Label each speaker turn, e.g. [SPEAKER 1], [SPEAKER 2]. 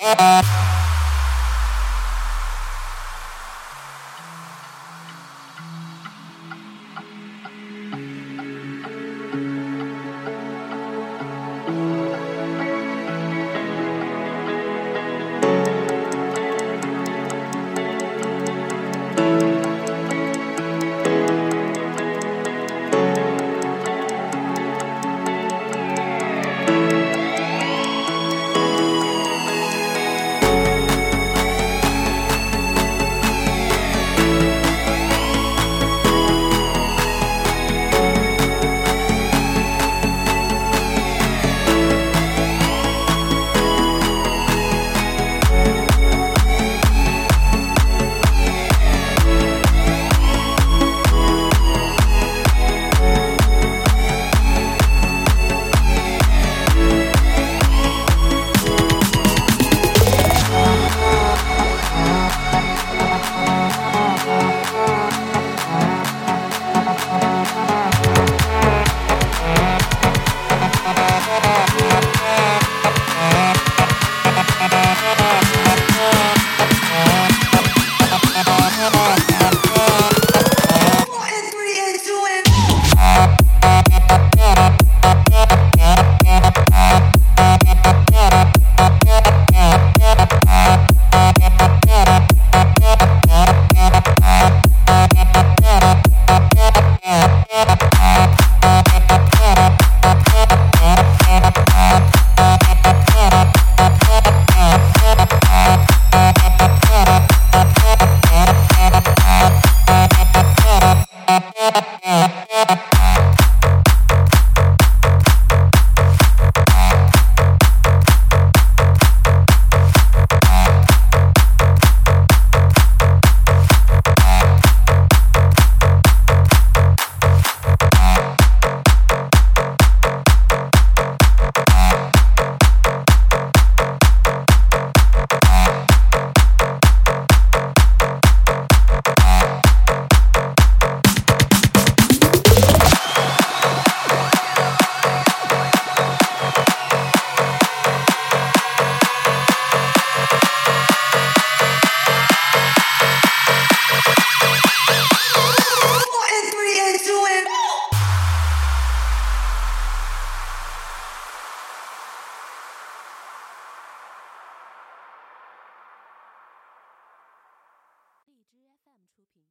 [SPEAKER 1] Yeah. 荔枝 FM 出品。